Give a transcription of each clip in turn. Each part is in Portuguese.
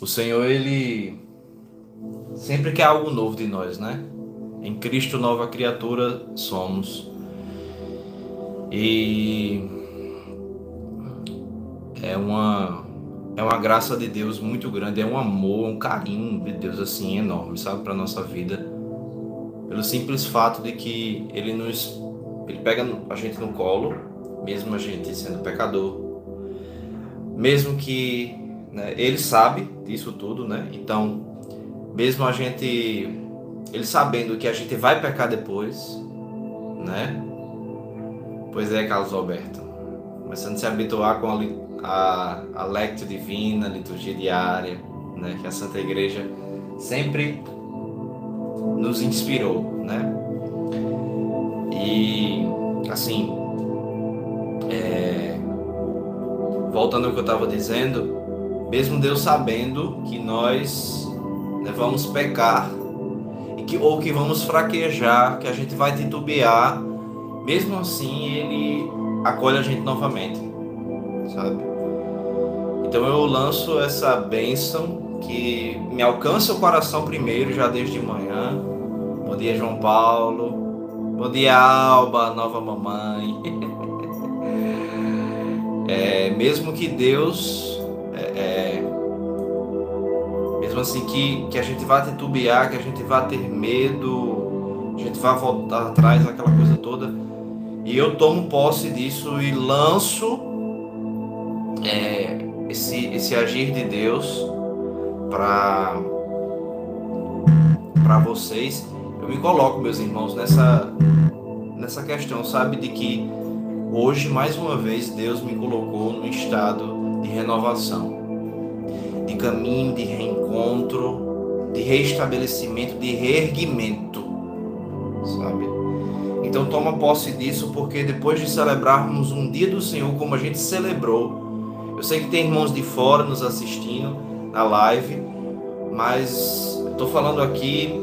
O Senhor, ele sempre quer algo novo de nós, né? Em Cristo, nova criatura somos. E é uma é uma graça de Deus muito grande, é um amor, um carinho de Deus assim enorme, sabe, para nossa vida. Pelo simples fato de que ele nos ele pega a gente no colo, mesmo a gente sendo pecador, mesmo que né? Ele sabe disso tudo, né? Então, mesmo a gente, ele sabendo que a gente vai pecar depois, né? Pois é, Carlos Alberto, começando a se habituar com a, a, a lectio divina, a liturgia diária, né? Que a Santa Igreja sempre nos inspirou, né? E assim, é, voltando ao que eu estava dizendo, mesmo Deus sabendo que nós né, vamos pecar e que, ou que vamos fraquejar, que a gente vai titubear, mesmo assim Ele acolhe a gente novamente, sabe? Então eu lanço essa bênção que me alcança o coração primeiro, já desde manhã. Bom dia, João Paulo. Bom dia, Alba, nova mamãe. É, mesmo que Deus é, mesmo assim que, que a gente vá titubear, que a gente vá ter medo, a gente vá voltar atrás, aquela coisa toda. E eu tomo posse disso e lanço é, esse, esse agir de Deus para para vocês. Eu me coloco, meus irmãos, nessa nessa questão, sabe, de que hoje mais uma vez Deus me colocou no estado de renovação de caminho, de reencontro, de restabelecimento, de reerguimento, sabe? Então toma posse disso, porque depois de celebrarmos um dia do Senhor como a gente celebrou, eu sei que tem irmãos de fora nos assistindo na live, mas eu estou falando aqui,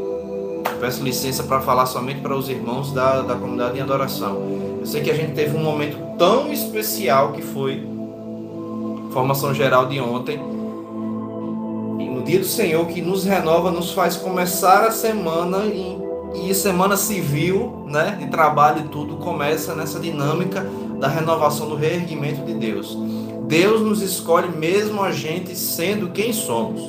peço licença para falar somente para os irmãos da, da comunidade em adoração. Eu sei que a gente teve um momento tão especial que foi formação geral de ontem, dia do Senhor que nos renova, nos faz começar a semana e, e semana civil, né, de trabalho e tudo começa nessa dinâmica da renovação do reerguimento de Deus. Deus nos escolhe mesmo a gente sendo quem somos.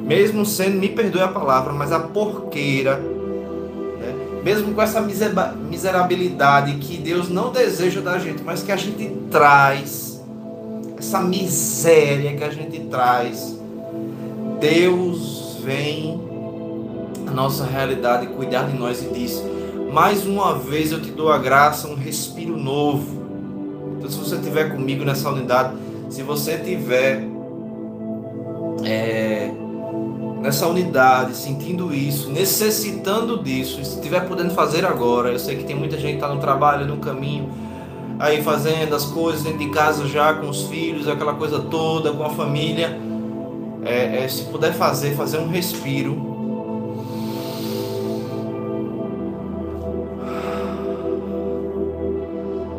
Mesmo sendo, me perdoe a palavra, mas a porqueira, né? mesmo com essa miserabilidade que Deus não deseja da gente, mas que a gente traz, essa miséria que a gente traz, Deus vem a nossa realidade cuidar de nós e diz: mais uma vez eu te dou a graça, um respiro novo. Então, se você estiver comigo nessa unidade, se você estiver é, nessa unidade, sentindo isso, necessitando disso, se estiver podendo fazer agora, eu sei que tem muita gente que está no trabalho, no caminho, aí fazendo as coisas dentro de casa já com os filhos, aquela coisa toda, com a família é, é, se puder fazer, fazer um respiro.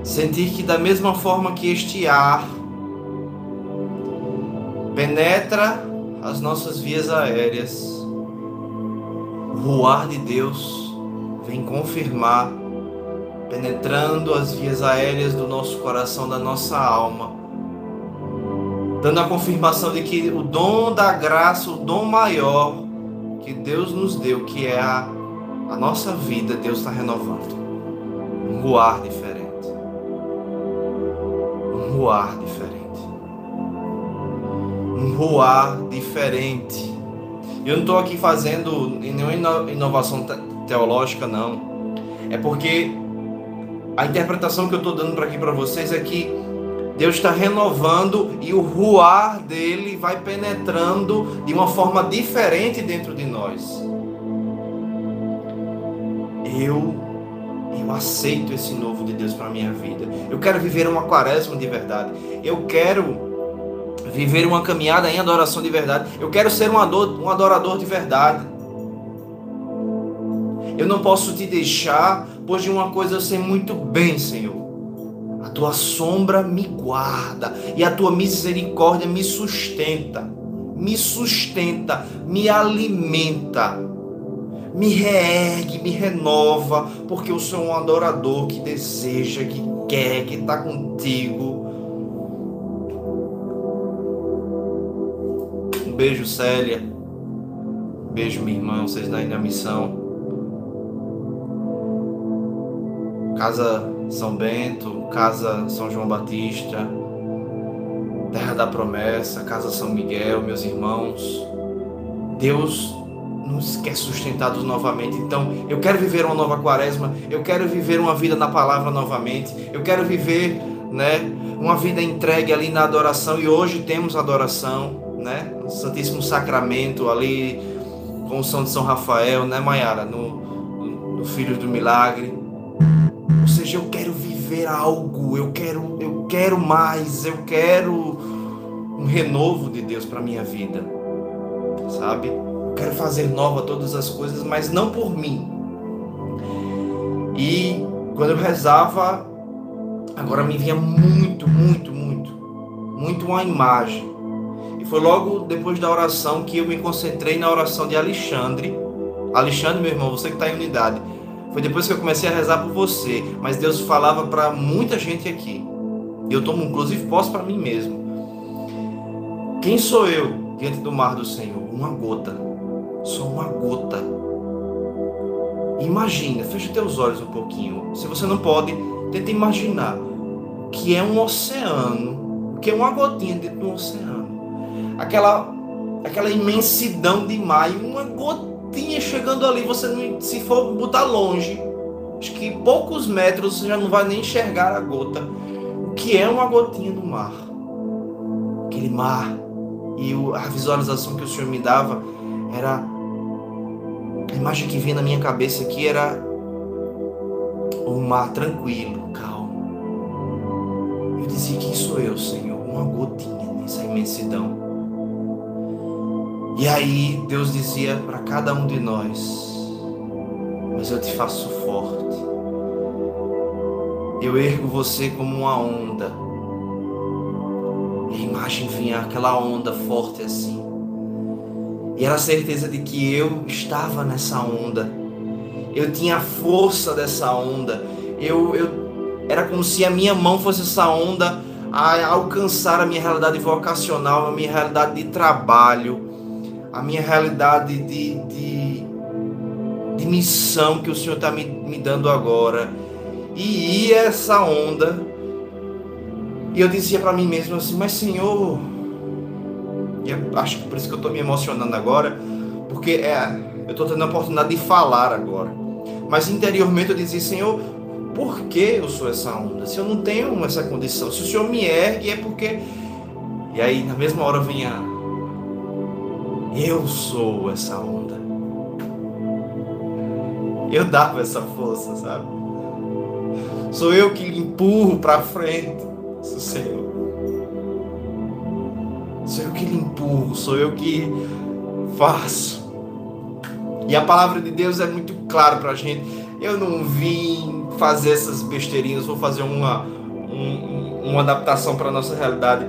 Sentir que da mesma forma que este ar penetra as nossas vias aéreas, o ar de Deus vem confirmar, penetrando as vias aéreas do nosso coração, da nossa alma dando a confirmação de que o dom da graça, o dom maior que Deus nos deu, que é a, a nossa vida, Deus está renovando. Um ruar diferente. Um ruar diferente. Um ruar diferente. Eu não estou aqui fazendo nenhuma inovação teológica, não. É porque a interpretação que eu estou dando para aqui para vocês é que Deus está renovando e o ruar dele vai penetrando de uma forma diferente dentro de nós. Eu eu aceito esse novo de Deus para minha vida. Eu quero viver uma quaresma de verdade. Eu quero viver uma caminhada em adoração de verdade. Eu quero ser um adorador, um adorador de verdade. Eu não posso te deixar, pois de uma coisa eu sei muito bem, Senhor a tua sombra me guarda e a tua misericórdia me sustenta. me sustenta, me alimenta, me reergue, me renova, porque eu sou um adorador que deseja, que quer, que está contigo. Um beijo, Célia. Um beijo, minha irmã, vocês daí na missão. Casa São Bento, Casa São João Batista, Terra da Promessa, Casa São Miguel, meus irmãos. Deus nos quer sustentados novamente. Então, eu quero viver uma nova quaresma, eu quero viver uma vida na palavra novamente, eu quero viver, né, uma vida entregue ali na adoração e hoje temos adoração, né? O Santíssimo Sacramento ali com o São de São Rafael, né, Maiara, no, no Filho do Milagre. Ou seja, eu quero viver algo, eu quero, eu quero mais, eu quero um renovo de Deus para minha vida. Sabe? Eu quero fazer nova todas as coisas, mas não por mim. E quando eu rezava, agora me vinha muito, muito, muito, muito uma imagem. E foi logo depois da oração que eu me concentrei na oração de Alexandre. Alexandre, meu irmão, você que está em unidade foi depois que eu comecei a rezar por você, mas Deus falava para muita gente aqui. E eu tomo inclusive posse para mim mesmo. Quem sou eu diante do mar do Senhor? Uma gota. Só uma gota. Imagina, fecha teus olhos um pouquinho. Se você não pode, tenta imaginar que é um oceano, que é uma gotinha dentro do oceano. Aquela aquela imensidão de mar e uma gota chegando ali, você não, se for botar longe, acho que poucos metros você já não vai nem enxergar a gota. O que é uma gotinha no mar? Aquele mar. E a visualização que o Senhor me dava era. A imagem que vinha na minha cabeça aqui era um mar tranquilo, calmo. Eu dizia: Quem sou eu, Senhor? Uma gotinha nessa imensidão. E aí Deus dizia para cada um de nós: Mas eu te faço forte. Eu ergo você como uma onda. E a imagem vinha aquela onda forte assim. E era a certeza de que eu estava nessa onda. Eu tinha a força dessa onda. Eu, eu era como se a minha mão fosse essa onda a alcançar a minha realidade vocacional, a minha realidade de trabalho a minha realidade de, de, de missão que o Senhor está me, me dando agora. E ia essa onda. E eu dizia para mim mesmo assim, mas Senhor. E acho que por isso que eu estou me emocionando agora. Porque é, eu estou tendo a oportunidade de falar agora. Mas interiormente eu dizia, Senhor, por que eu sou essa onda? Se eu não tenho essa condição, se o Senhor me ergue, é porque. E aí, na mesma hora, vinha eu sou essa onda. Eu dava essa força, sabe? Sou eu que empurro para frente, Senhor. Sou eu que lhe empurro, sou eu que faço. E a palavra de Deus é muito clara para a gente. Eu não vim fazer essas besteirinhas, vou fazer uma, um, uma adaptação para nossa realidade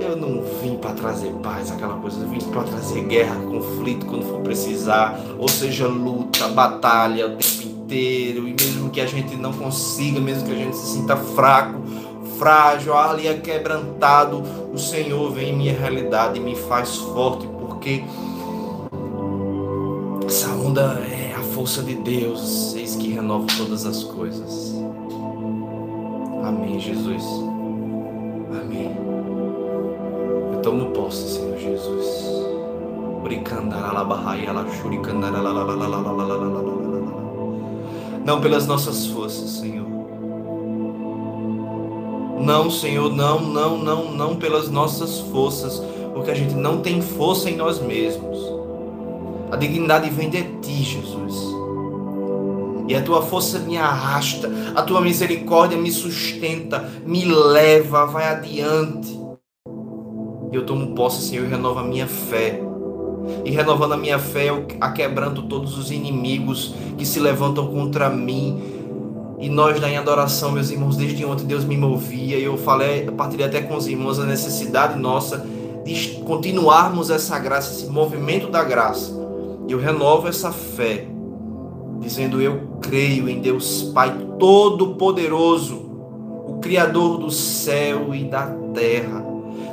eu não vim para trazer paz, aquela coisa, eu vim para trazer guerra, conflito quando for precisar, ou seja, luta, batalha o tempo inteiro, e mesmo que a gente não consiga, mesmo que a gente se sinta fraco, frágil, ali é quebrantado, o Senhor vem em minha realidade e me faz forte, porque essa onda é a força de Deus, eis que renova todas as coisas. Amém, Jesus. Amém. Tomo posse, Senhor Jesus. Não pelas nossas forças, Senhor. Não, Senhor, não, não, não, não pelas nossas forças, porque a gente não tem força em nós mesmos. A dignidade vem de ti, Jesus. E a tua força me arrasta, a tua misericórdia me sustenta, me leva, vai adiante. E eu tomo posse, Senhor, e renovo a minha fé. E renovando a minha fé, eu aquebrando todos os inimigos que se levantam contra mim. E nós, em adoração, meus irmãos, desde ontem Deus me movia. E eu falei, partilhei até com os irmãos a necessidade nossa de continuarmos essa graça, esse movimento da graça. Eu renovo essa fé, dizendo: Eu creio em Deus Pai Todo-Poderoso, o Criador do céu e da terra,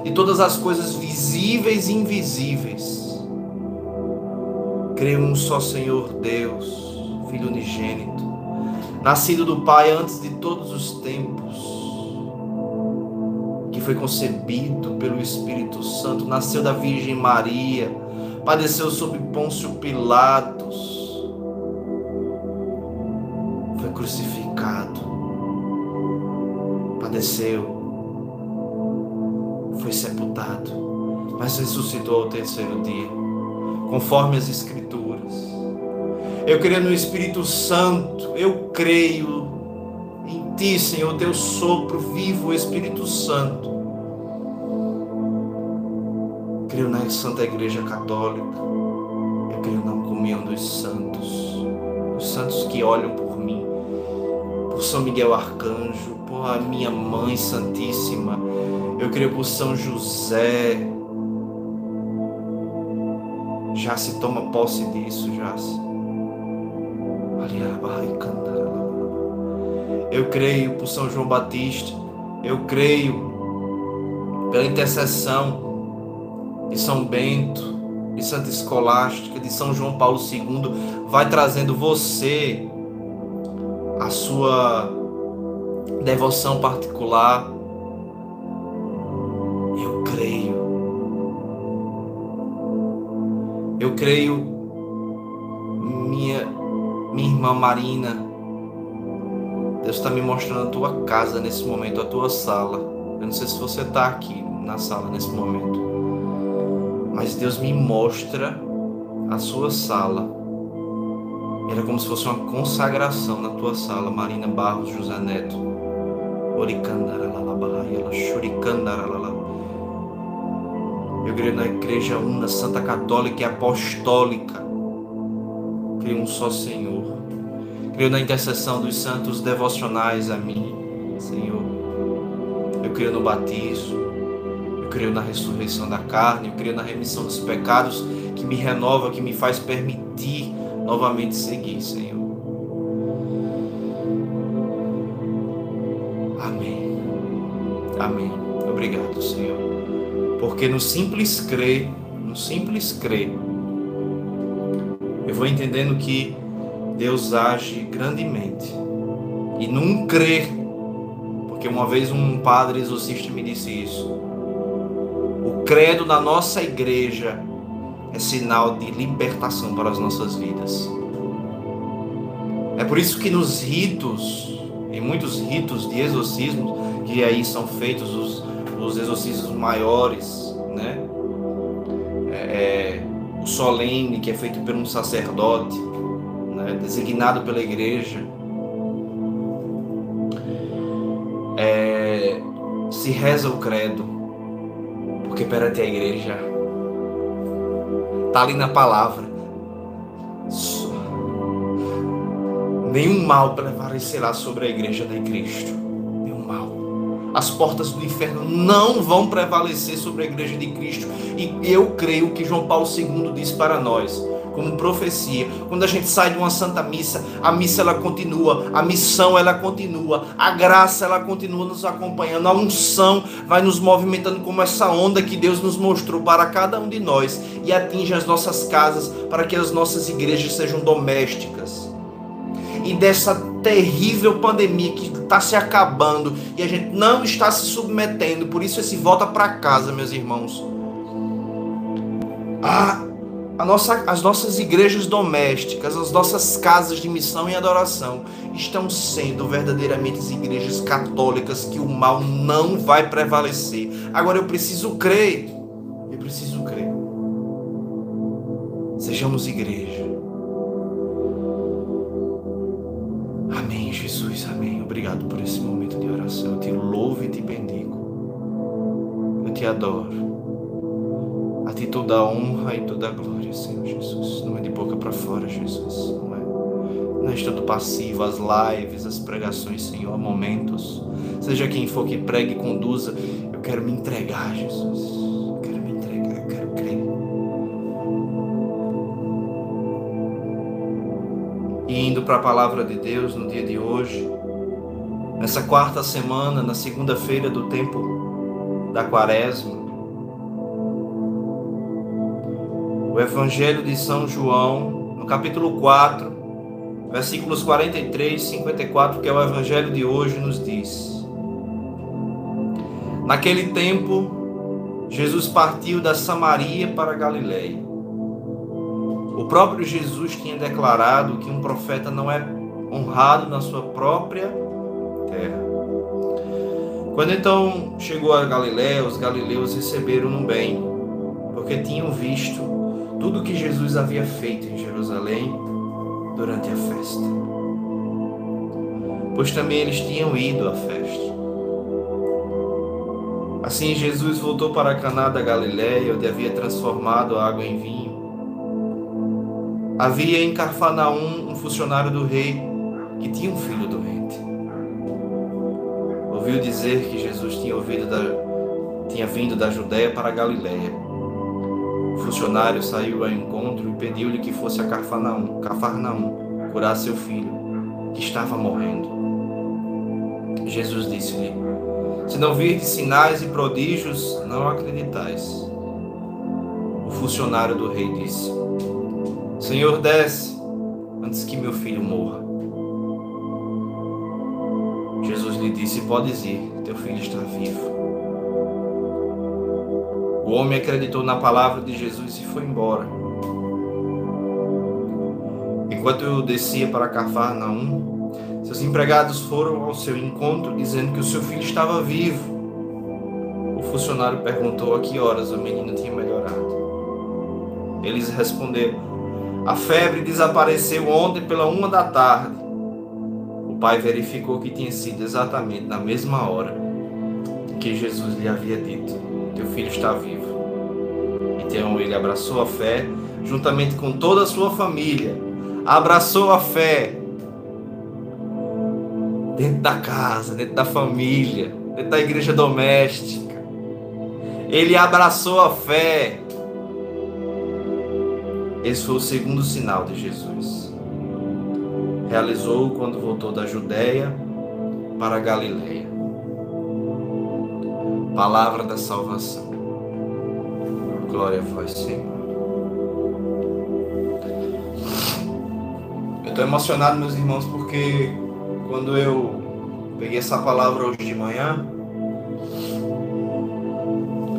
de todas as coisas visíveis e invisíveis. Creio um só Senhor Deus, Filho unigênito, nascido do Pai antes de todos os tempos foi concebido pelo Espírito Santo, nasceu da Virgem Maria, padeceu sob Pôncio Pilatos, foi crucificado, padeceu, foi sepultado, mas ressuscitou ao terceiro dia, conforme as Escrituras. Eu creio no Espírito Santo, eu creio em Ti, Senhor, Teu sopro vivo, Espírito Santo creio na Santa Igreja Católica. Eu creio na comunhão dos santos. Os santos que olham por mim. Por São Miguel Arcanjo. Por a minha Mãe Santíssima. Eu creio por São José. Já se toma posse disso, já se. Eu creio por São João Batista. Eu creio pela intercessão de São Bento, de Santa Escolástica, de São João Paulo II, vai trazendo você a sua devoção particular. Creio. Eu creio, minha, minha irmã Marina. Deus está me mostrando a tua casa nesse momento, a tua sala. Eu não sei se você está aqui na sala nesse momento mas Deus me mostra a sua sala. Era como se fosse uma consagração na tua sala, Marina Barros José Neto. Eu creio na igreja una, santa católica e apostólica. Creio um só Senhor. Creio na intercessão dos santos devocionais a mim, Senhor. Eu creio no batismo. Eu creio na ressurreição da carne, eu creio na remissão dos pecados que me renova, que me faz permitir novamente seguir, Senhor. Amém. Amém. Porque no simples crer, no simples crer, eu vou entendendo que Deus age grandemente. E num crer, porque uma vez um padre exorcista me disse isso credo da nossa igreja é sinal de libertação para as nossas vidas. É por isso que nos ritos, em muitos ritos de exorcismo, que aí são feitos os, os exorcismos maiores, né? É, é, o solene, que é feito por um sacerdote, né? designado pela igreja, é, se reza o credo porque perante a igreja está ali na palavra. Nenhum mal prevalecerá sobre a igreja de Cristo. As portas do inferno não vão prevalecer sobre a igreja de Cristo. E eu creio que João Paulo II diz para nós como profecia. Quando a gente sai de uma santa missa, a missa ela continua, a missão ela continua, a graça ela continua nos acompanhando, a unção vai nos movimentando como essa onda que Deus nos mostrou para cada um de nós e atinge as nossas casas para que as nossas igrejas sejam domésticas. E dessa terrível pandemia que está se acabando e a gente não está se submetendo, por isso esse volta para casa, meus irmãos. Ah, nossa, as nossas igrejas domésticas, as nossas casas de missão e adoração estão sendo verdadeiramente igrejas católicas que o mal não vai prevalecer. Agora eu preciso crer. Eu preciso crer. Sejamos igreja. Jesus, amém. Obrigado por esse momento de oração. Eu te louvo e te bendigo. Eu te adoro. A ti toda a honra e toda a glória, Senhor Jesus. Não é de boca para fora, Jesus. Não é, não é estando passivo, as lives, as pregações, Senhor, momentos. Seja quem for que pregue e conduza, eu quero me entregar, Jesus. Para a palavra de Deus no dia de hoje, nessa quarta semana, na segunda-feira do tempo da quaresma. O Evangelho de São João, no capítulo 4, versículos 43 e 54, que é o Evangelho de hoje, nos diz: Naquele tempo, Jesus partiu da Samaria para Galiléia. O próprio Jesus tinha declarado que um profeta não é honrado na sua própria terra. Quando então chegou a Galiléia, os galileus receberam-no bem, porque tinham visto tudo que Jesus havia feito em Jerusalém durante a festa. Pois também eles tinham ido à festa. Assim Jesus voltou para Caná da Galiléia, onde havia transformado a água em vinho. Havia em Carfanaum um funcionário do rei que tinha um filho doente. Ouviu dizer que Jesus tinha, da, tinha vindo da Judéia para a Galiléia. O funcionário saiu ao encontro e pediu-lhe que fosse a Carfanaum, Cafarnaum curar seu filho, que estava morrendo. Jesus disse-lhe: Se não virdes sinais e prodígios, não acreditais. O funcionário do rei disse: Senhor, desce antes que meu filho morra. Jesus lhe disse: Podes ir, teu filho está vivo. O homem acreditou na palavra de Jesus e foi embora. Enquanto eu descia para Cafarnaum, seus empregados foram ao seu encontro dizendo que o seu filho estava vivo. O funcionário perguntou a que horas o menino tinha melhorado. Eles responderam: a febre desapareceu ontem pela uma da tarde. O pai verificou que tinha sido exatamente na mesma hora que Jesus lhe havia dito: Teu filho está vivo. Então ele abraçou a fé, juntamente com toda a sua família. Abraçou a fé dentro da casa, dentro da família, dentro da igreja doméstica. Ele abraçou a fé esse foi o segundo sinal de Jesus. Realizou quando voltou da Judéia para a Galileia. Palavra da salvação. Glória a vós, Senhor. Eu estou emocionado, meus irmãos, porque quando eu peguei essa palavra hoje de manhã,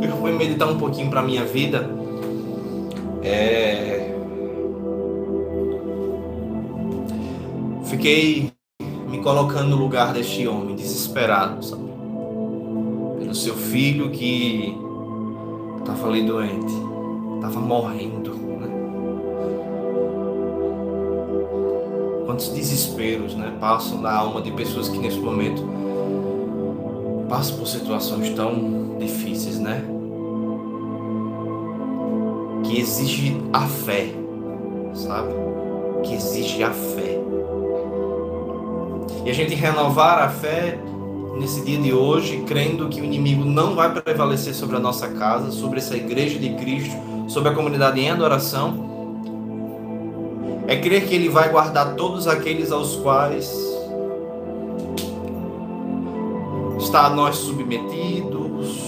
eu fui meditar um pouquinho para minha vida. É, Fiquei me colocando no lugar deste homem, desesperado, sabe? Pelo seu filho que estava ali doente, estava morrendo. Né? Quantos desesperos né, passam na alma de pessoas que nesse momento passam por situações tão difíceis, né? Que exige a fé, sabe? Que exige a fé. E a gente renovar a fé nesse dia de hoje, crendo que o inimigo não vai prevalecer sobre a nossa casa, sobre essa igreja de Cristo, sobre a comunidade em adoração. É crer que ele vai guardar todos aqueles aos quais está a nós submetidos,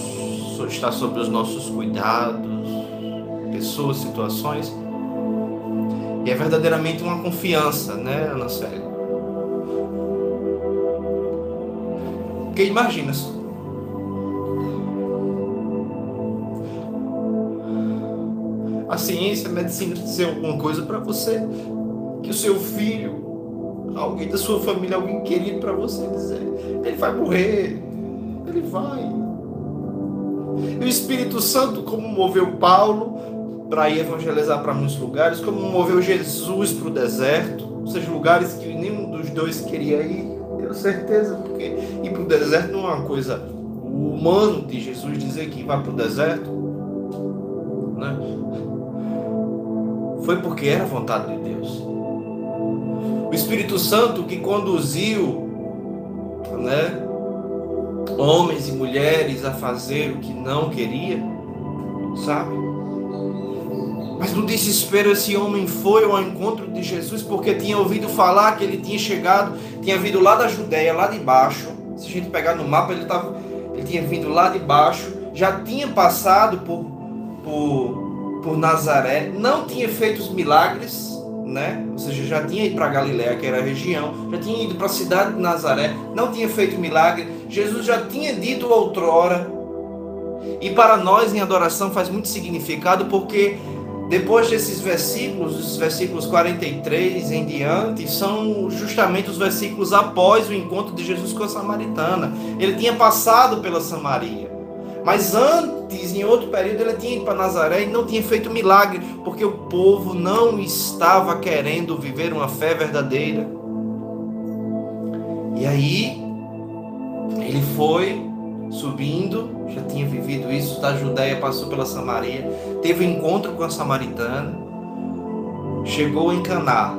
está sob os nossos cuidados, pessoas, situações. E é verdadeiramente uma confiança, né, Ana Célia? Porque imagina só. A ciência, a medicina dizer alguma coisa para você que o seu filho, alguém da sua família, alguém querido para você dizer, ele vai morrer, ele vai. E o Espírito Santo, como moveu Paulo para ir evangelizar para muitos lugares, como moveu Jesus para o deserto, ou seja, lugares que nenhum dos dois queria ir, certeza, porque ir para o deserto não é uma coisa humano de Jesus dizer que vai para o deserto. Né? Foi porque era vontade de Deus. O Espírito Santo que conduziu né, homens e mulheres a fazer o que não queria, sabe? Mas no desespero, esse homem foi ao encontro de Jesus porque tinha ouvido falar que ele tinha chegado, tinha vindo lá da Judéia, lá de baixo. Se a gente pegar no mapa, ele, tava, ele tinha vindo lá de baixo, já tinha passado por, por, por Nazaré, não tinha feito os milagres, né? Ou seja, já tinha ido para Galiléia, que era a região, já tinha ido para a cidade de Nazaré, não tinha feito milagre. Jesus já tinha dito outrora. E para nós em adoração faz muito significado porque depois desses versículos, os versículos 43 em diante, são justamente os versículos após o encontro de Jesus com a samaritana. Ele tinha passado pela Samaria. Mas antes, em outro período, ele tinha ido para Nazaré e não tinha feito milagre, porque o povo não estava querendo viver uma fé verdadeira. E aí, ele foi subindo, já tinha vivido isso, da Judéia passou pela Samaria, teve um encontro com a samaritana, chegou em Caná.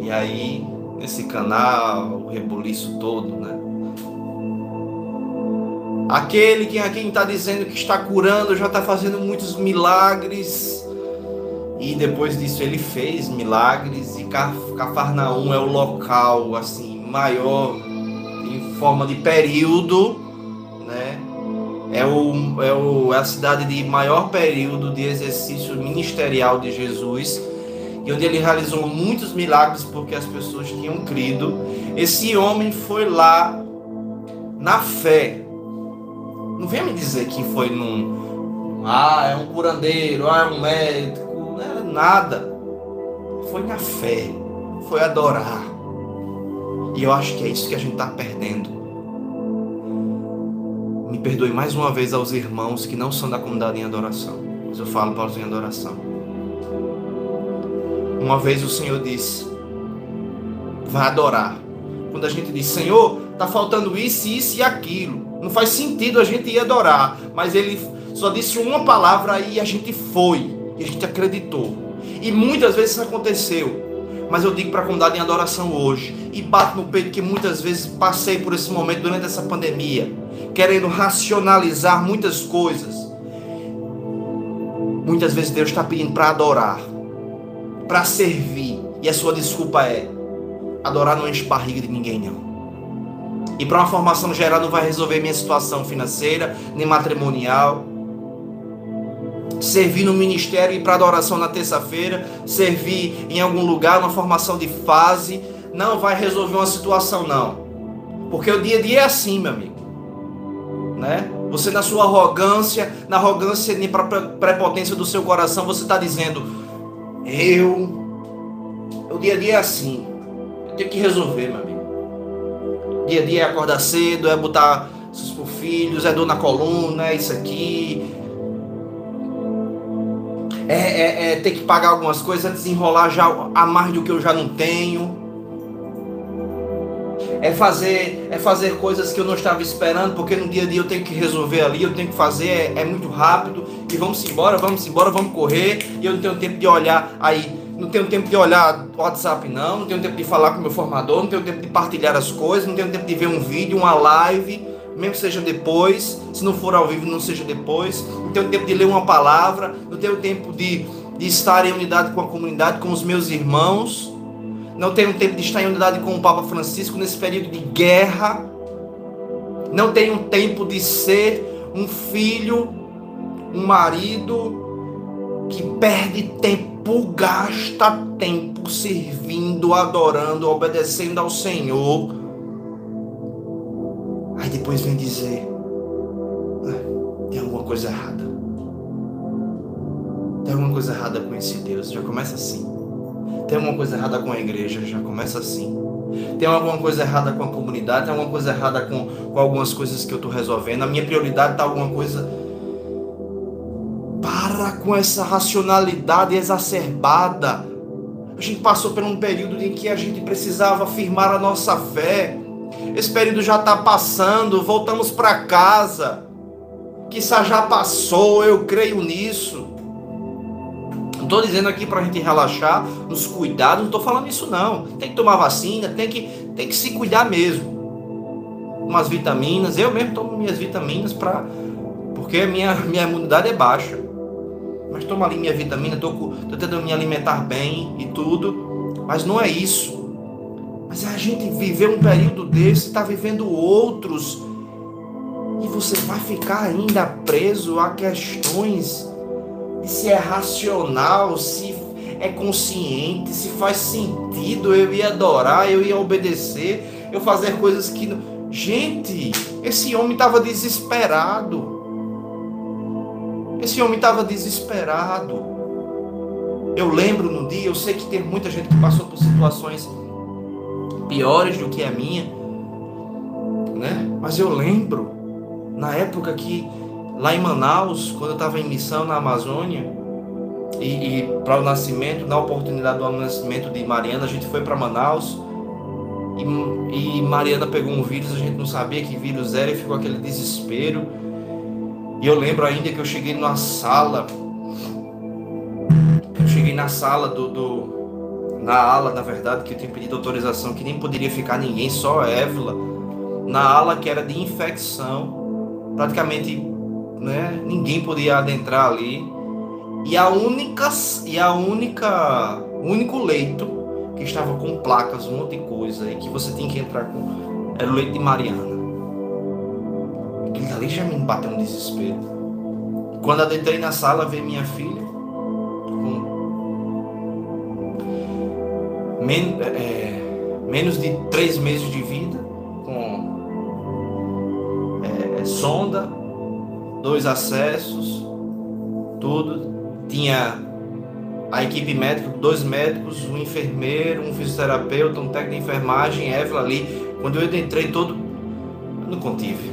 E aí, nesse Caná, o rebuliço todo, né? Aquele que quem está dizendo que está curando já está fazendo muitos milagres. E depois disso ele fez milagres e Cafarnaum é o local assim maior em forma de período? É, o, é, o, é a cidade de maior período de exercício ministerial de Jesus e onde ele realizou muitos milagres porque as pessoas tinham crido. Esse homem foi lá na fé, não venha me dizer que foi num. Ah, é um curandeiro, ah, é um médico. Não era nada. Foi na fé. Foi adorar. E eu acho que é isso que a gente está perdendo. Perdoe mais uma vez aos irmãos que não são da comunidade em adoração. Mas eu falo para os em adoração. Uma vez o Senhor disse: vai adorar. Quando a gente diz, Senhor, está faltando isso, isso e aquilo. Não faz sentido a gente ir adorar. Mas ele só disse uma palavra e a gente foi. E a gente acreditou. E muitas vezes isso aconteceu. Mas eu digo para a comunidade em adoração hoje. E bato no peito que muitas vezes passei por esse momento durante essa pandemia. Querendo racionalizar muitas coisas. Muitas vezes Deus está pedindo para adorar. Para servir. E a sua desculpa é: adorar não enche barriga de ninguém, não. E para uma formação geral não vai resolver minha situação financeira, nem matrimonial. Servir no ministério e para adoração na terça-feira, servir em algum lugar, uma formação de fase, não vai resolver uma situação não. Porque o dia a dia é assim, meu amigo. Né? Você na sua arrogância, na arrogância e prepotência do seu coração, você está dizendo: eu, o dia a dia é assim. Eu tenho que resolver, meu amigo. Dia a dia é acordar cedo, é botar os filhos, é dor na coluna, é isso aqui. É, é, é, ter que pagar algumas coisas, é desenrolar já a mais do que eu já não tenho. É fazer, é fazer coisas que eu não estava esperando, porque no dia a dia eu tenho que resolver ali, eu tenho que fazer, é, é muito rápido, e vamos embora, vamos embora, vamos correr, e eu não tenho tempo de olhar aí não tenho tempo de olhar WhatsApp não, não tenho tempo de falar com meu formador, não tenho tempo de partilhar as coisas, não tenho tempo de ver um vídeo, uma live, mesmo que seja depois, se não for ao vivo, não seja depois, não tenho tempo de ler uma palavra, não tenho tempo de, de estar em unidade com a comunidade, com os meus irmãos, não tenho tempo de estar em unidade com o Papa Francisco nesse período de guerra, não tenho tempo de ser um filho, um marido que perde tempo tempo, gasta tempo servindo, adorando, obedecendo ao Senhor. Aí depois vem dizer: ah, tem alguma coisa errada. Tem alguma coisa errada com esse Deus. Já começa assim. Tem alguma coisa errada com a igreja. Já começa assim. Tem alguma coisa errada com a comunidade. Tem alguma coisa errada com, com algumas coisas que eu estou resolvendo. A minha prioridade está alguma coisa para com essa racionalidade exacerbada. A gente passou por um período em que a gente precisava afirmar a nossa fé. Esse período já está passando, voltamos para casa. Que já passou, eu creio nisso. Não estou dizendo aqui para a gente relaxar, nos cuidar, não estou falando isso não. Tem que tomar vacina, tem que, tem que se cuidar mesmo. Umas vitaminas, eu mesmo tomo minhas vitaminas para porque minha, minha imunidade é baixa. mas tomo ali minha vitamina, tô tentando me alimentar bem e tudo, mas não é isso. Mas a gente viver um período desse, está vivendo outros, e você vai ficar ainda preso a questões de se é racional, se é consciente, se faz sentido eu ia adorar, eu ia obedecer, eu fazer coisas que. Gente, esse homem estava desesperado. Esse homem estava desesperado. Eu lembro no dia, eu sei que tem muita gente que passou por situações piores do que a minha, né? Mas eu lembro na época que lá em Manaus, quando eu estava em missão na Amazônia, e, e para o nascimento, na oportunidade do nascimento de Mariana, a gente foi para Manaus e, e Mariana pegou um vírus, a gente não sabia que vírus era e ficou aquele desespero. E eu lembro ainda que eu cheguei na sala, eu cheguei na sala do, do na ala, na verdade, que eu tinha pedido autorização, que nem poderia ficar ninguém, só a Évila, na ala que era de infecção, praticamente né, ninguém podia adentrar ali. E a única e a única único leito que estava com placas, um monte de coisa e que você tinha que entrar com era o leito de Mariana. Aquilo dali já me bateu um desespero. Quando adentrei na sala, ver minha filha men é, menos de três meses de vida, com é, sonda, dois acessos, tudo. Tinha a equipe médica, dois médicos, um enfermeiro, um fisioterapeuta, um técnico de enfermagem, Évila ali. Quando eu entrei todo, eu não contive.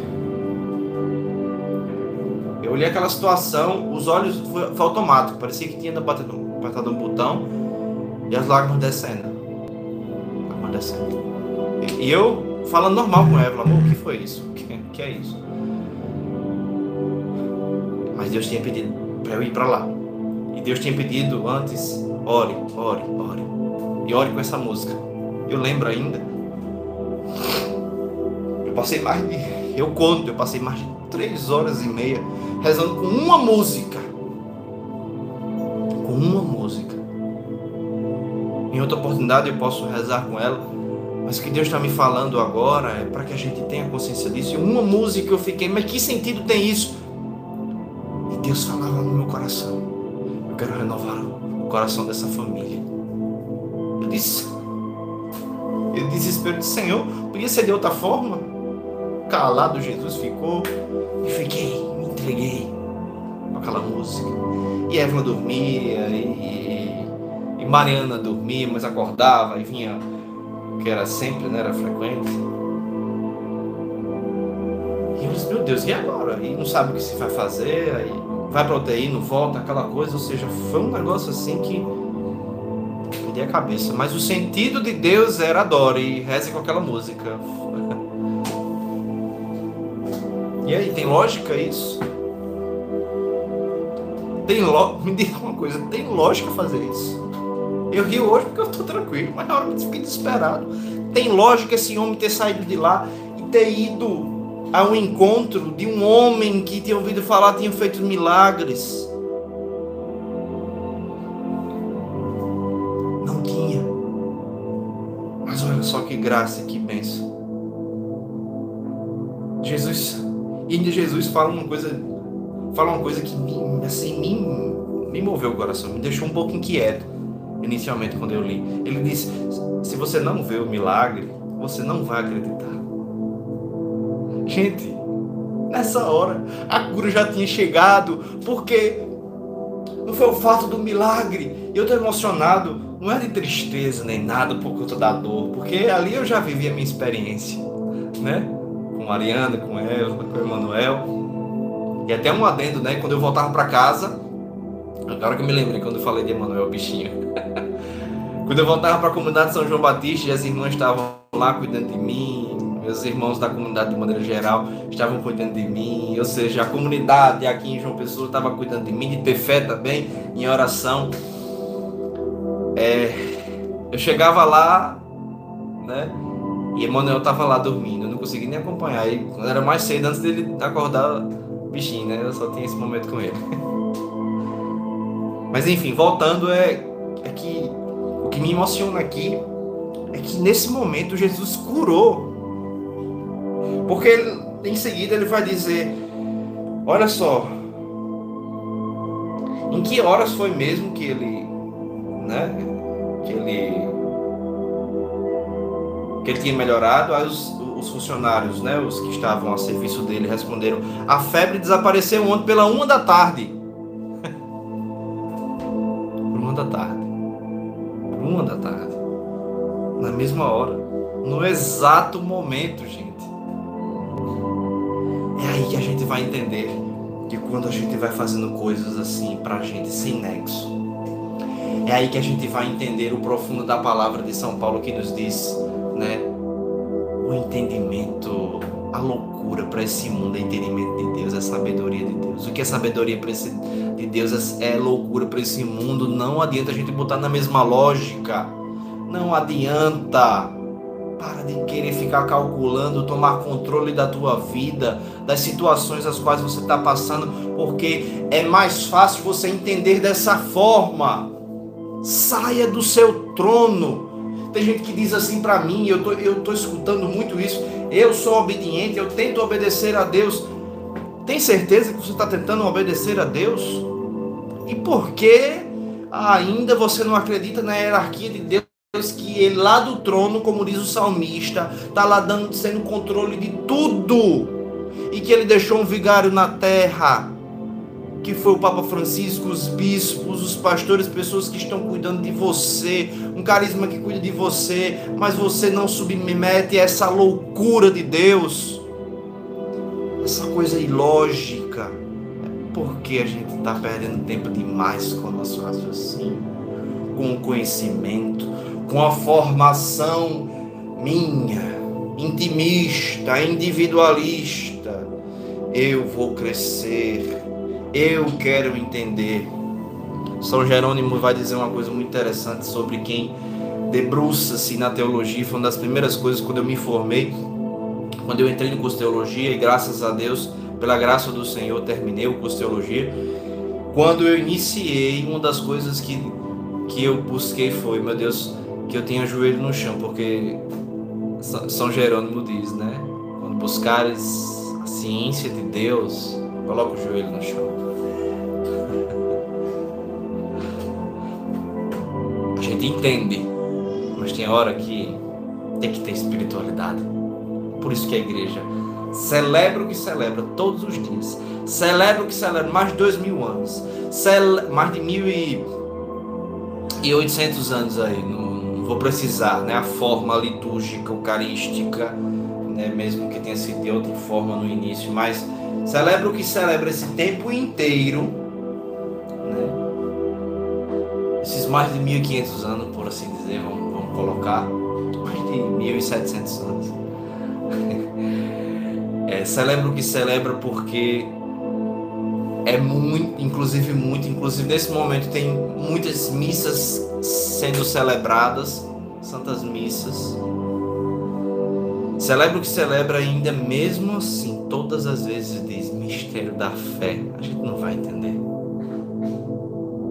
Eu olhei aquela situação, os olhos foi, foi automático, parecia que tinha apertado um botão e as lágrimas descendo. Descendo. E, eu falando normal com Évila, amor, o que foi isso? O que, que é isso? Mas Deus tinha pedido para eu ir para lá. E Deus tinha pedido antes, ore, ore, ore. E ore com essa música. Eu lembro ainda. Eu passei mais de. Eu conto, eu passei mais de três horas e meia rezando com uma música. Com uma música. Em outra oportunidade eu posso rezar com ela. Mas o que Deus está me falando agora é para que a gente tenha consciência disso. E uma música eu fiquei, mas que sentido tem isso? E Deus falava no meu coração quero renovar o coração dessa família. Eu disse, eu desespero de Senhor, podia ser de outra forma? Calado Jesus ficou e fiquei, me entreguei com aquela música. E Eva dormia e Mariana dormia, mas acordava e vinha, que era sempre, né, era frequente. E eu disse, meu Deus, e agora? E não sabe o que se vai fazer, aí vai para UTI, não volta, aquela coisa, ou seja, foi um negócio assim que perdi a cabeça. Mas o sentido de Deus era adore e reze com aquela música. E aí, tem lógica isso? Tem lo... Me diga uma coisa, tem lógica fazer isso? Eu rio hoje porque eu estou tranquilo, mas na hora eu fiquei desesperado. Tem lógica esse homem ter saído de lá e ter ido a um encontro de um homem que tinha ouvido falar tinha feito milagres. Não tinha. Mas olha só que graça que bênção. Jesus, e de Jesus fala uma coisa, fala uma coisa que me, assim, me, me moveu o coração, me deixou um pouco inquieto inicialmente quando eu li. Ele disse: se você não vê o milagre, você não vai acreditar. Gente, nessa hora a cura já tinha chegado, porque não foi o fato do milagre. Eu estou emocionado, não é de tristeza nem nada por conta da dor, porque ali eu já vivi a minha experiência, né? Com Mariana, com ela, com Emanuel. E até um adendo, né? Quando eu voltava para casa, agora que eu me lembrei quando eu falei de Emanuel, bichinho. quando eu voltava para a comunidade São João Batista as irmãs estavam lá cuidando de mim, meus irmãos da comunidade de maneira geral estavam cuidando de mim, ou seja, a comunidade aqui em João Pessoa estava cuidando de mim, de ter fé também em oração. É, eu chegava lá, né? E Emanuel estava lá dormindo, eu não consegui nem acompanhar. E era mais cedo, antes dele acordar, bichinho, né? Eu só tinha esse momento com ele. Mas enfim, voltando, é, é que o que me emociona aqui é que nesse momento Jesus curou. Porque ele, em seguida ele vai dizer: Olha só, em que horas foi mesmo que ele, né, que ele, que ele tinha melhorado? Aí os, os funcionários, né, os que estavam a serviço dele, responderam: A febre desapareceu ontem pela uma da tarde. Da tarde. Uma da tarde. Na mesma hora. No exato momento, gente. É aí que a gente vai entender que quando a gente vai fazendo coisas assim pra gente sem nexo, é aí que a gente vai entender o profundo da palavra de São Paulo que nos diz, né? O entendimento, a loucura para esse mundo é entendimento de Deus, é sabedoria de Deus. O que é sabedoria esse de Deus é, é loucura para esse mundo. Não adianta a gente botar na mesma lógica. Não adianta. Para de querer ficar calculando, tomar controle da tua vida, das situações as quais você está passando, porque é mais fácil você entender dessa forma. Saia do seu trono. Tem gente que diz assim para mim, eu tô, eu tô escutando muito isso. Eu sou obediente, eu tento obedecer a Deus. Tem certeza que você está tentando obedecer a Deus? E por que ainda você não acredita na hierarquia de Deus? que ele lá do trono, como diz o salmista, está lá dando, sendo controle de tudo. E que ele deixou um vigário na terra, que foi o Papa Francisco, os bispos, os pastores, pessoas que estão cuidando de você, um carisma que cuida de você, mas você não submete a essa loucura de Deus, essa coisa ilógica. Por que a gente está perdendo tempo demais com o nosso raciocínio, com o conhecimento? com a formação minha, intimista, individualista. Eu vou crescer, eu quero entender. São Jerônimo vai dizer uma coisa muito interessante sobre quem debruça-se na teologia. Foi uma das primeiras coisas quando eu me formei, quando eu entrei no curso de teologia, e graças a Deus, pela graça do Senhor, terminei o curso de teologia. Quando eu iniciei, uma das coisas que, que eu busquei foi, meu Deus, que eu tenha joelho no chão, porque São Jerônimo diz, né? Quando buscares a ciência de Deus, coloca o joelho no chão. Gente entende, mas tem hora que tem que ter espiritualidade. Por isso que a igreja celebra o que celebra todos os dias. Celebra o que celebra mais de dois mil anos. Cele... Mais de mil e... e oitocentos anos aí no vou precisar, né, a forma litúrgica, eucarística, né, mesmo que tenha sido de outra forma no início, mas celebra o que celebra esse tempo inteiro, esses mais de 1500 anos, por assim dizer, vamos, vamos colocar, mais de 1700 anos. é, celebra o que celebra porque é muito, inclusive muito, inclusive nesse momento tem muitas missas sendo celebradas, santas missas. Celebra o que celebra ainda, mesmo assim, todas as vezes diz mistério da fé. A gente não vai entender.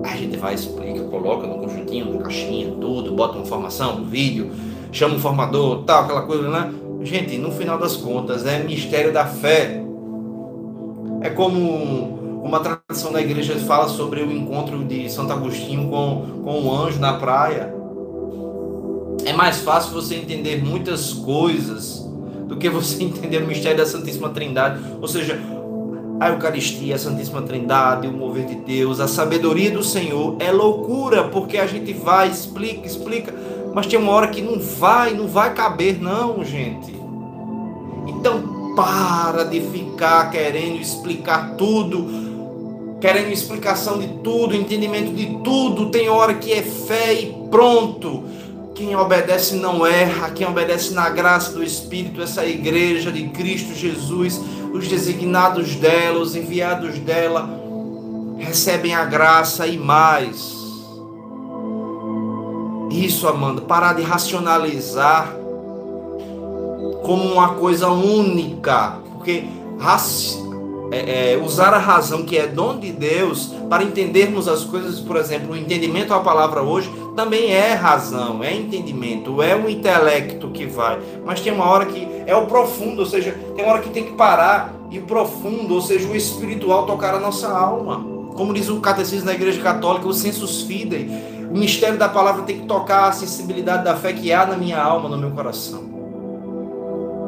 A gente vai, explica, coloca no conjuntinho, na caixinha, tudo, bota uma informação, um vídeo, chama um formador, tal, aquela coisa, né? Gente, no final das contas, é mistério da fé. É como uma tradição da igreja fala sobre o encontro de Santo Agostinho com, com um anjo na praia. É mais fácil você entender muitas coisas do que você entender o mistério da Santíssima Trindade. Ou seja, a Eucaristia, a Santíssima Trindade, o mover de Deus, a sabedoria do Senhor é loucura, porque a gente vai, explica, explica, mas tem uma hora que não vai, não vai caber, não, gente. Então para de ficar querendo explicar tudo querendo explicação de tudo, entendimento de tudo. Tem hora que é fé e pronto. Quem obedece não erra, quem obedece na graça do Espírito, essa igreja de Cristo Jesus, os designados dela, os enviados dela, recebem a graça e mais. Isso, Amanda, parar de racionalizar como uma coisa única, porque é, é, usar a razão, que é dom de Deus, para entendermos as coisas, por exemplo, o entendimento à palavra hoje também é razão, é entendimento, é o intelecto que vai. Mas tem uma hora que é o profundo, ou seja, tem uma hora que tem que parar e o profundo, ou seja, o espiritual tocar a nossa alma. Como diz o catecismo da Igreja Católica, o sensus fidei, o mistério da palavra tem que tocar a sensibilidade da fé que há na minha alma, no meu coração.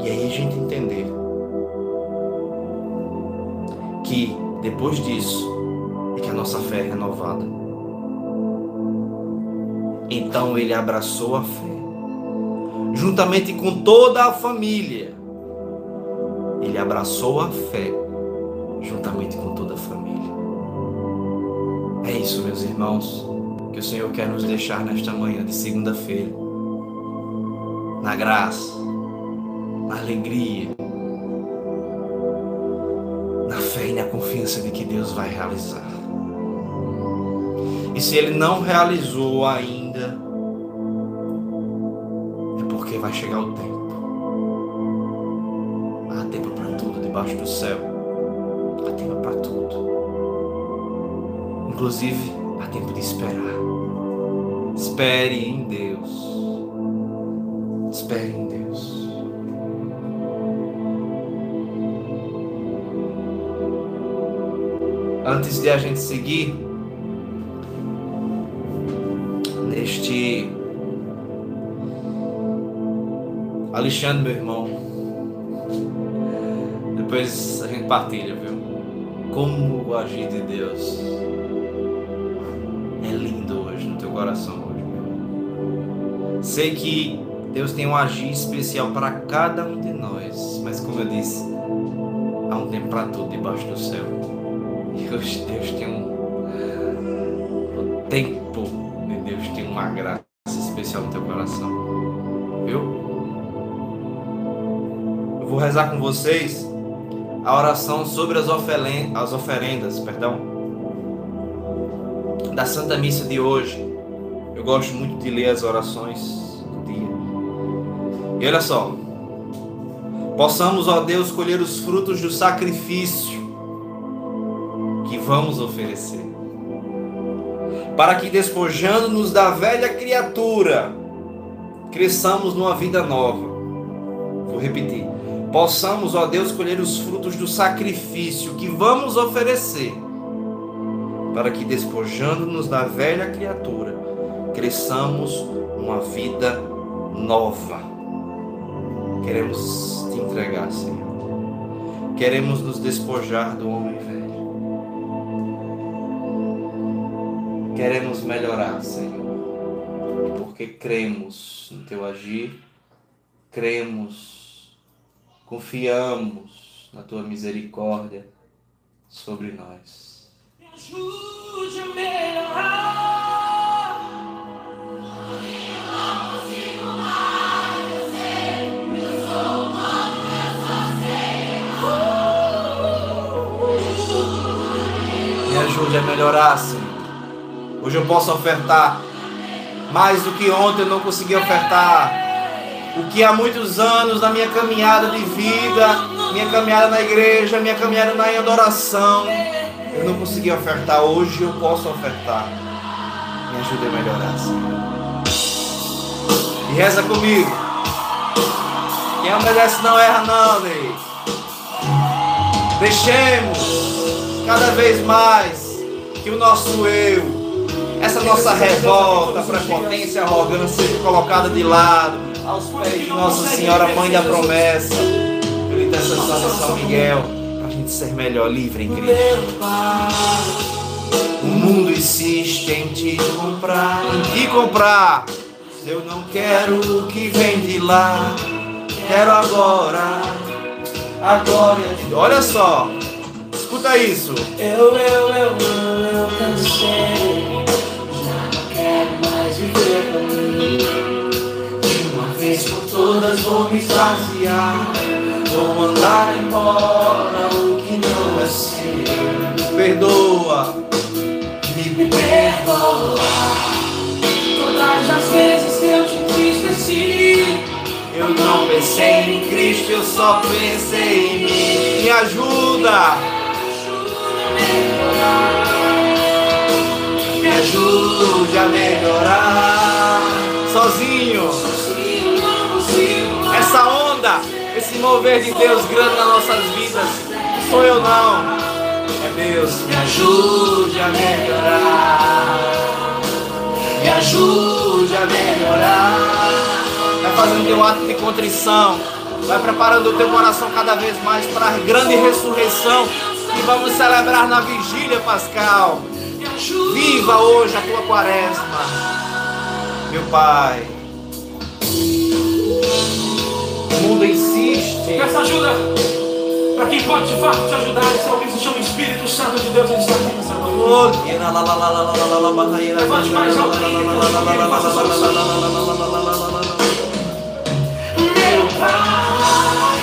E aí a gente entender que depois disso é que a nossa fé é renovada. Então ele abraçou a fé, juntamente com toda a família. Ele abraçou a fé, juntamente com toda a família. É isso, meus irmãos, que o Senhor quer nos deixar nesta manhã de segunda-feira. Na graça, na alegria, confiança de que Deus vai realizar. E se Ele não realizou ainda, é porque vai chegar o tempo. Há tempo para tudo debaixo do céu. Há tempo para tudo. Inclusive, há tempo de esperar. Espere em Deus. Espere em Deus. Antes de a gente seguir neste Alexandre, meu irmão, depois a gente partilha, viu? Como o agir de Deus é lindo hoje no teu coração hoje, meu. Sei que Deus tem um agir especial para cada um de nós, mas como eu disse, há um tempo para tudo debaixo do céu. Deus, Deus tem um. O tempo de Deus tem uma graça especial no teu coração. Viu? Eu vou rezar com vocês a oração sobre as, oferendas, as oferendas, perdão, da Santa Missa de hoje. Eu gosto muito de ler as orações do dia. E olha só, possamos, ó Deus, colher os frutos do sacrifício vamos oferecer. Para que, despojando-nos da velha criatura, cresçamos numa vida nova. Vou repetir. Possamos, ó Deus, colher os frutos do sacrifício que vamos oferecer. Para que, despojando-nos da velha criatura, cresçamos numa vida nova. Queremos te entregar, Senhor. Queremos nos despojar do homem Queremos melhorar, Senhor, porque cremos no Teu agir, cremos, confiamos na Tua misericórdia sobre nós. Me ajude a melhorar. Me ajude a melhorar, Senhor. Hoje eu posso ofertar mais do que ontem eu não consegui ofertar. O que há muitos anos na minha caminhada de vida, minha caminhada na igreja, minha caminhada na adoração, eu não consegui ofertar. Hoje eu posso ofertar. Me ajude a melhorar, Senhor. E reza comigo. Quem obedece não erra, não, Ney. Deixemos cada vez mais que o nosso eu essa nossa revolta, prepotência, arrogância seja colocada de lado aos pés de Nossa Senhora, Mãe da Promessa, pela intercessão de São Miguel, para a gente ser melhor, livre em Cristo. O mundo insiste em te comprar. Em que comprar? Eu não quero o que vem de lá. Quero agora a glória de Olha só, escuta isso. Eu, eu, eu, eu, eu cansei. De uma vez por todas vou me esvaziar. Vou mandar embora o que não é seu. Perdoa, me perdoa. Todas as vezes que eu te entristeci. Eu não pensei em Cristo, eu só pensei em mim. Me ajuda, Me ajude a melhorar. Sozinho. Sozinho não consigo. Essa onda, esse mover de Deus grande nas nossas vidas. Não sou eu não. É Deus. Me ajude a melhorar. Me ajude a melhorar. Vai fazendo teu ato de contrição. Vai preparando o teu coração cada vez mais para a grande ressurreição que vamos celebrar na vigília pascal. Viva hoje a tua quaresma, meu Pai. O mundo insiste. Peça ajuda para quem pode de fato te ajudar. Esse alguém se chama Espírito Santo de Deus. Ele está aqui nessa noite. Levante mais alguém. Meu Pai,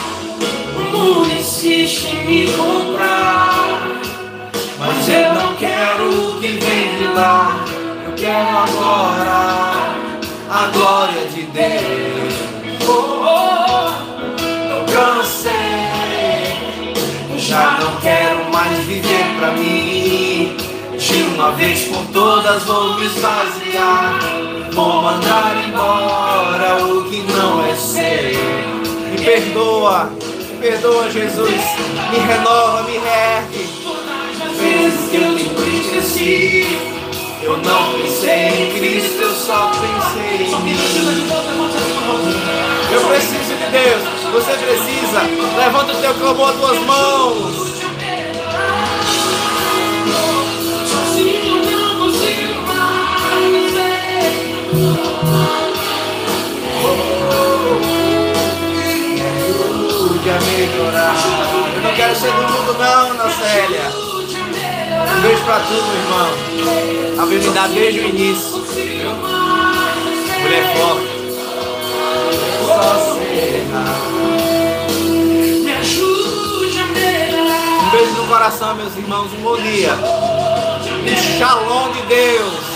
o mundo insiste em me comprar. Mas eu não quero o que vem de lá. Eu quero agora a glória de Deus. Oh, oh, eu cansei. Eu já não quero mais viver pra mim. De uma vez por todas vou me esvaziar. Vou mandar embora o que não é seu. Me perdoa, me perdoa, Jesus. Me renova, me reergue. vezes que eu te entristeci. Eu não pensei em Cristo, eu só pensei em mim. A sua mão. Eu preciso de Deus. Você precisa. Levanta o teu clamor, as tuas mãos. Melhorar. Eu não quero ser do mundo, não, Ana Um beijo pra tu, meu irmão. A dá desde o início. Mulher forte. Só. Me ajude a. Um beijo no coração, meus irmãos. Um bom dia. Um shalom de Deus.